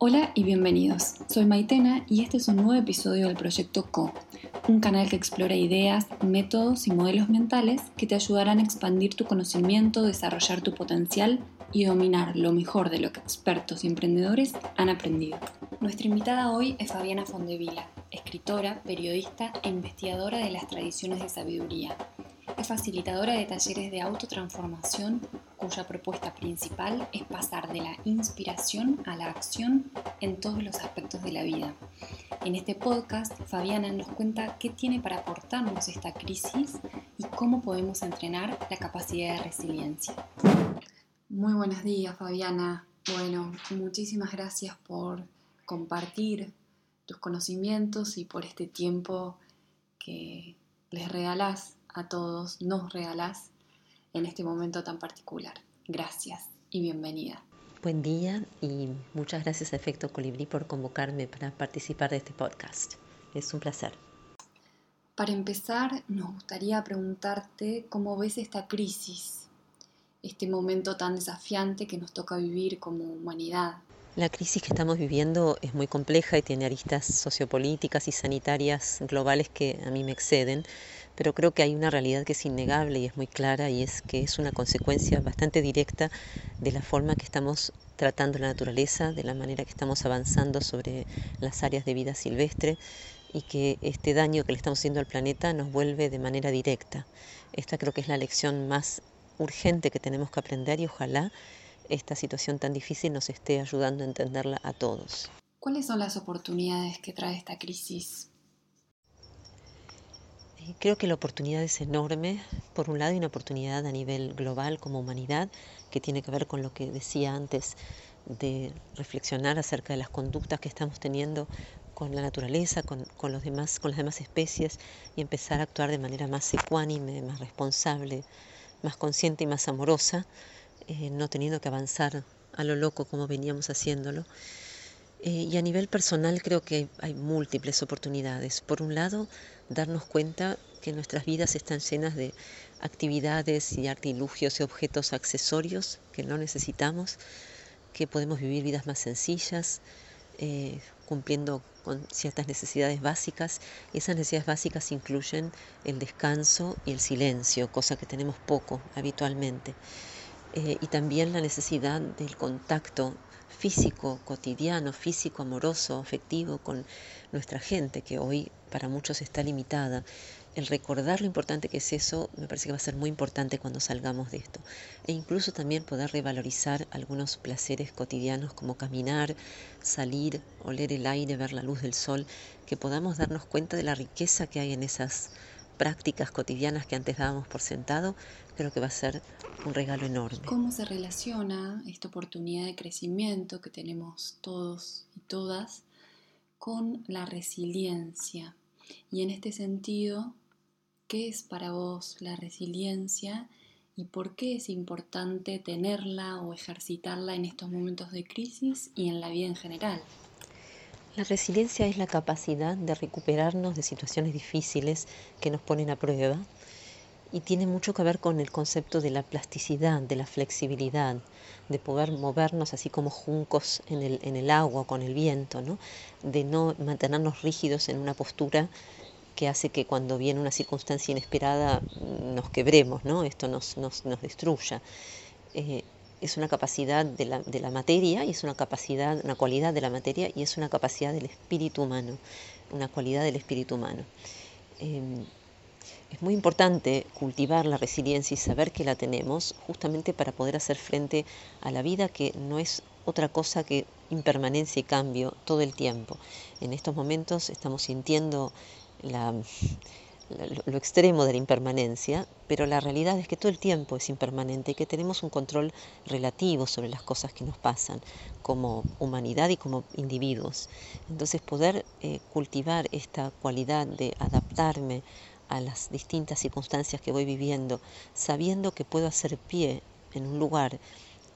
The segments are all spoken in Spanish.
Hola y bienvenidos. Soy Maitena y este es un nuevo episodio del Proyecto Co, un canal que explora ideas, métodos y modelos mentales que te ayudarán a expandir tu conocimiento, desarrollar tu potencial y dominar lo mejor de lo que expertos y emprendedores han aprendido. Nuestra invitada hoy es Fabiana Fondevila, escritora, periodista e investigadora de las tradiciones de sabiduría. Es facilitadora de talleres de autotransformación cuya propuesta principal es pasar de la inspiración a la acción en todos los aspectos de la vida. En este podcast, Fabiana nos cuenta qué tiene para aportarnos esta crisis y cómo podemos entrenar la capacidad de resiliencia. Muy buenos días, Fabiana. Bueno, muchísimas gracias por compartir tus conocimientos y por este tiempo que les regalás a todos, nos regalás en este momento tan particular. Gracias y bienvenida. Buen día y muchas gracias a Efecto Colibrí por convocarme para participar de este podcast. Es un placer. Para empezar, nos gustaría preguntarte cómo ves esta crisis, este momento tan desafiante que nos toca vivir como humanidad. La crisis que estamos viviendo es muy compleja y tiene aristas sociopolíticas y sanitarias globales que a mí me exceden, pero creo que hay una realidad que es innegable y es muy clara y es que es una consecuencia bastante directa de la forma que estamos tratando la naturaleza, de la manera que estamos avanzando sobre las áreas de vida silvestre y que este daño que le estamos haciendo al planeta nos vuelve de manera directa. Esta creo que es la lección más urgente que tenemos que aprender y ojalá esta situación tan difícil nos esté ayudando a entenderla a todos. ¿Cuáles son las oportunidades que trae esta crisis? Creo que la oportunidad es enorme. Por un lado, hay una oportunidad a nivel global como humanidad que tiene que ver con lo que decía antes de reflexionar acerca de las conductas que estamos teniendo con la naturaleza, con, los demás, con las demás especies y empezar a actuar de manera más ecuánime, más responsable, más consciente y más amorosa eh, no teniendo que avanzar a lo loco como veníamos haciéndolo. Eh, y a nivel personal creo que hay, múltiples oportunidades. Por un lado, darnos cuenta que nuestras vidas están llenas de actividades y artilugios y objetos accesorios que no necesitamos, que podemos vivir vidas más sencillas, eh, cumpliendo con ciertas necesidades básicas. Esas necesidades básicas incluyen el descanso y el silencio, cosa que tenemos poco habitualmente. Eh, y también la necesidad del contacto físico, cotidiano, físico, amoroso, afectivo con nuestra gente, que hoy para muchos está limitada. El recordar lo importante que es eso me parece que va a ser muy importante cuando salgamos de esto. E incluso también poder revalorizar algunos placeres cotidianos como caminar, salir, oler el aire, ver la luz del sol, que podamos darnos cuenta de la riqueza que hay en esas prácticas cotidianas que antes dábamos por sentado, creo que va a ser un regalo enorme. ¿Cómo se relaciona esta oportunidad de crecimiento que tenemos todos y todas con la resiliencia? Y en este sentido, ¿qué es para vos la resiliencia y por qué es importante tenerla o ejercitarla en estos momentos de crisis y en la vida en general? La resiliencia es la capacidad de recuperarnos de situaciones difíciles que nos ponen a prueba y tiene mucho que ver con el concepto de la plasticidad, de la flexibilidad, de poder movernos así como juncos en el, en el agua, con el viento, ¿no? de no mantenernos rígidos en una postura que hace que cuando viene una circunstancia inesperada nos quebremos, ¿no? esto nos, destruya. Eh, es una capacidad de la, de la, materia y es una capacidad, una cualidad de la materia y es una capacidad del espíritu humano, una cualidad del espíritu humano. Em, es muy importante cultivar la resiliencia y saber que la tenemos justamente para poder hacer frente a la vida que no es otra cosa que impermanencia y cambio todo el tiempo. En estos momentos estamos sintiendo la, lo extremo de la impermanencia, pero la realidad es que todo el tiempo es impermanente y que tenemos un control relativo sobre las cosas que nos pasan como humanidad y como individuos. Entonces poder eh, cultivar esta cualidad de adaptarme a las distintas circunstancias que voy viviendo, sabiendo que puedo hacer pie en un lugar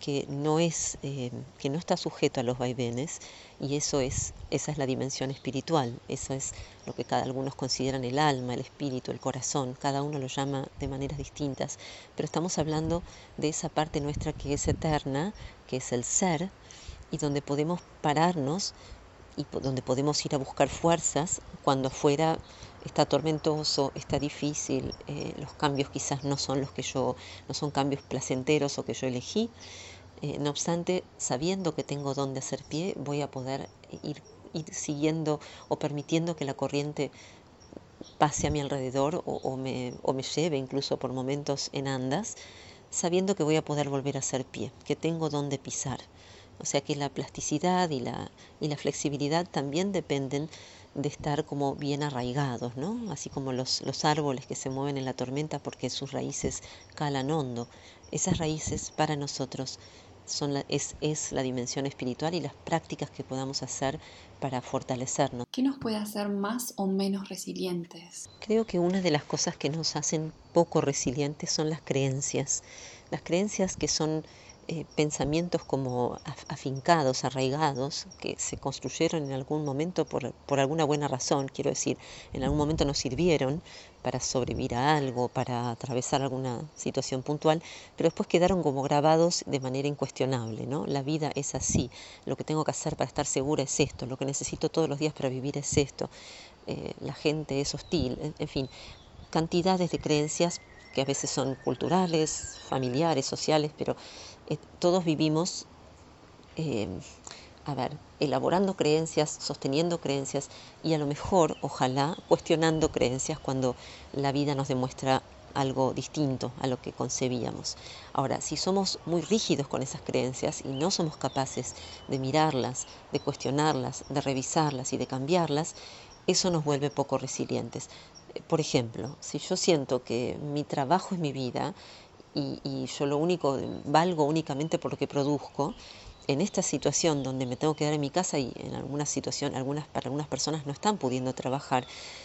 que no es eh, que no está sujeto a los vaivenes y eso es esa es la dimensión espiritual eso es lo que cada algunos consideran el alma el espíritu el corazón cada uno lo llama de maneras distintas pero estamos hablando de esa parte nuestra que es eterna que es el ser y donde podemos pararnos y donde podemos ir a buscar fuerzas cuando afuera está tormentoso, está difícil, eh, los cambios quizás no son los que yo, no son cambios placenteros o que yo elegí. Eh, no obstante, sabiendo que tengo donde hacer pie, voy a poder ir, ir, siguiendo o permitiendo que la corriente pase a mi alrededor o, me, lleve incluso por momentos en andas, sabiendo que voy a poder volver a hacer pie, que tengo donde pisar. O sea que la plasticidad y la, y la flexibilidad también dependen de estar como bien arraigados, ¿no? Así como los, los árboles que se mueven en la tormenta porque sus raíces calan hondo. Esas raíces para nosotros son la, es, es la dimensión espiritual y las prácticas que podamos hacer para fortalecernos. ¿Qué nos puede hacer más o menos resilientes? Creo que una de las cosas que nos hacen poco resilientes son las creencias. Las creencias que son eh, pensamientos como afincados, arraigados, que se construyeron en algún momento por, por, alguna buena razón, quiero decir, en algún momento nos sirvieron para sobrevivir a algo, para atravesar alguna situación puntual, pero después quedaron como grabados de manera incuestionable, ¿no? La vida es así, lo que tengo que hacer para estar segura es esto, lo que necesito todos los días para vivir es esto, eh, la gente es hostil, en fin, cantidades de creencias que a veces son culturales, familiares, sociales, pero eh, todos vivimos, eh, elaborando creencias, sosteniendo creencias y a lo mejor, ojalá, cuestionando creencias cuando la vida nos demuestra algo distinto a lo que concebíamos. Ahora, si somos muy rígidos con esas creencias y no somos capaces de mirarlas, de cuestionarlas, de revisarlas y de cambiarlas, eso nos vuelve poco resilientes. Por ejemplo, si yo siento que mi trabajo es mi vida y, yo lo único, valgo únicamente por lo que produzco, en esta situación donde me tengo que quedar en mi casa y en alguna situación, algunas, para algunas personas no están pudiendo trabajar,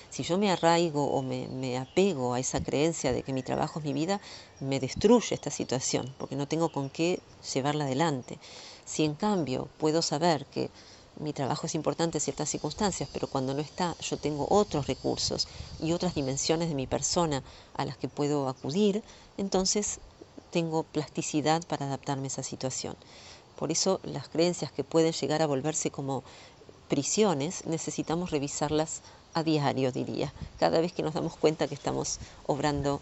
si yo me arraigo o me, me, apego a esa creencia de que mi trabajo es mi vida, me destruye esta situación, porque no tengo con qué llevarla adelante. Si en cambio puedo saber que mi trabajo es importante en ciertas circunstancias, pero cuando no está, yo tengo otros recursos y otras dimensiones de mi persona a las que puedo acudir, entonces tengo plasticidad para adaptarme a esa situación. Por eso las creencias que pueden llegar a volverse como prisiones, necesitamos revisarlas a diario, diría, cada vez que nos damos cuenta que estamos obrando,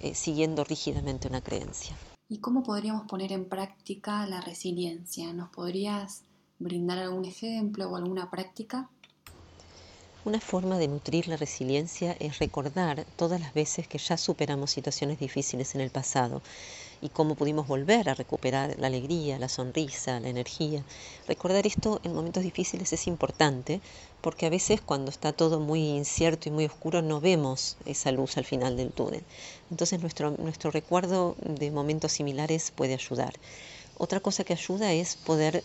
eh, siguiendo rígidamente una creencia. ¿Y cómo podríamos poner en práctica la resiliencia? ¿Nos podrías brindar algún ejemplo o alguna práctica? Una forma de nutrir la resiliencia es recordar todas las veces que ya superamos situaciones difíciles en el pasado y cómo pudimos volver a recuperar la alegría, la sonrisa, la energía. Recordar esto en momentos difíciles es importante porque a veces cuando está todo muy incierto y muy oscuro no vemos esa luz al final del túnel. Entonces nuestro, nuestro recuerdo de momentos similares puede ayudar. Otra cosa que ayuda es poder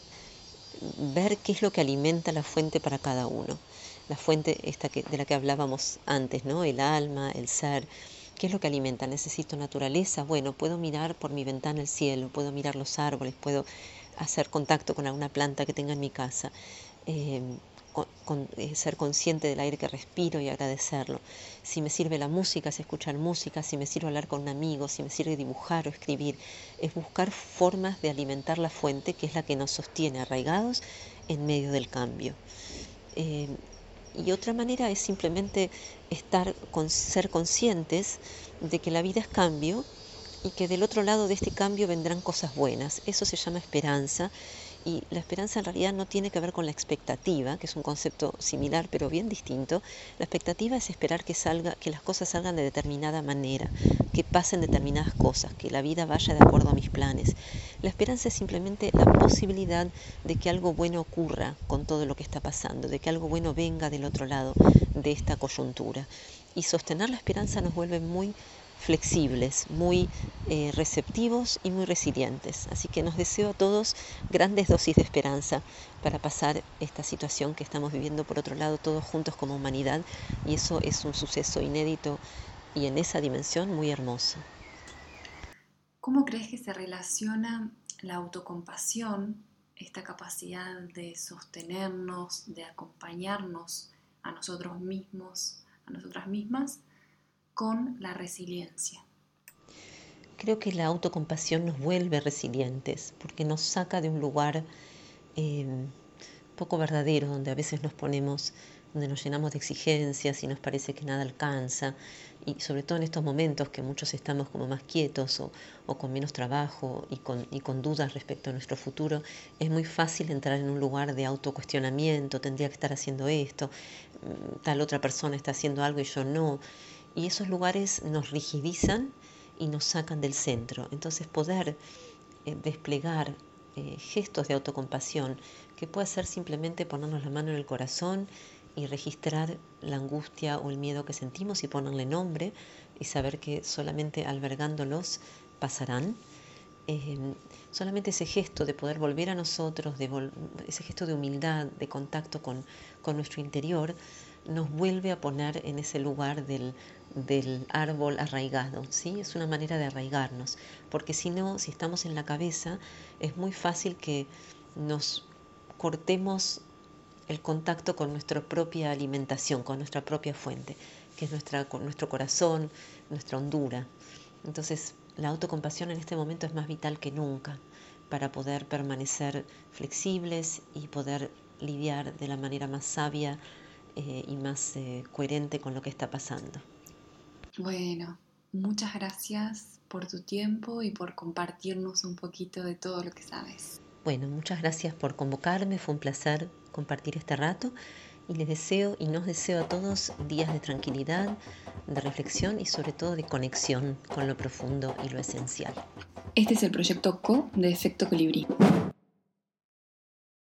ver qué es lo que alimenta la fuente para cada uno. La fuente esta que, de la que hablábamos antes, ¿no? El alma, el ser. ¿Qué es lo que alimenta? ¿Necesito naturaleza? Bueno, puedo mirar por mi ventana el cielo, puedo mirar los árboles, puedo hacer contacto con alguna planta que tenga en mi casa. Eh, con, eh, ser consciente del aire que respiro y agradecerlo. Si me sirve la música, es escuchar música, si me sirve hablar con un amigo, si me sirve dibujar o escribir, es buscar formas de alimentar la fuente que es la que nos sostiene arraigados en medio del cambio. Eh, y otra manera es simplemente estar con, ser conscientes de que la vida es cambio y que del otro lado de este cambio vendrán cosas buenas. Eso se llama esperanza y la esperanza en realidad no tiene que ver con la expectativa, que es un concepto similar pero bien distinto. La expectativa es esperar que salga, que las cosas salgan de determinada manera, que pasen determinadas cosas, que la vida vaya de acuerdo a mis planes. La esperanza es simplemente la posibilidad de que algo bueno ocurra con todo lo que está pasando, de que algo bueno venga del otro lado de esta coyuntura. Y sostener la esperanza nos vuelve muy flexibles, muy eh, receptivos y muy resilientes. Así que nos deseo a todos grandes dosis de esperanza para pasar esta situación que estamos viviendo por otro lado todos juntos como humanidad y eso es un suceso inédito y en esa dimensión muy hermoso. ¿Cómo crees que se relaciona la autocompasión, esta capacidad de sostenernos, de acompañarnos a nosotros mismos, a nosotras mismas, con la resiliencia? Creo que la autocompasión nos vuelve resilientes porque nos saca de un lugar eh, poco verdadero, donde a veces nos ponemos, donde nos llenamos de exigencias y nos parece que nada alcanza, y sobre todo en estos momentos que muchos estamos como más quietos o, con menos trabajo y con, y con dudas respecto a nuestro futuro, es muy fácil entrar en un lugar de autocuestionamiento, tendría que estar haciendo esto, tal otra persona está haciendo algo y yo no, y esos lugares nos rigidizan y nos sacan del centro. Entonces poder eh, desplegar eh, gestos de autocompasión, que puede ser simplemente ponernos la mano en el corazón y registrar la angustia o el miedo que sentimos y ponerle nombre y saber que solamente albergándolos pasarán. Eh, solamente ese gesto de poder volver a nosotros, de ese gesto de humildad, de contacto con, con nuestro interior, nos vuelve a poner en ese lugar del, del árbol arraigado, ¿sí? Es una manera de arraigarnos, porque si no, si estamos en la cabeza, es muy fácil que nos cortemos el contacto con nuestra propia alimentación, con nuestra propia fuente, que es nuestra, nuestro corazón, nuestra hondura. Entonces, la autocompasión en este momento es más vital que nunca para poder permanecer flexibles y poder lidiar de la manera más sabia eh, y más eh, coherente con lo que está pasando. Bueno, muchas gracias por tu tiempo y por compartirnos un poquito de todo lo que sabes. Bueno, muchas gracias por convocarme, fue un placer compartir este rato y les deseo y nos deseo a todos días de tranquilidad, de reflexión y sobre todo de conexión con lo profundo y lo esencial. Este es el proyecto CO de Efecto Colibrí.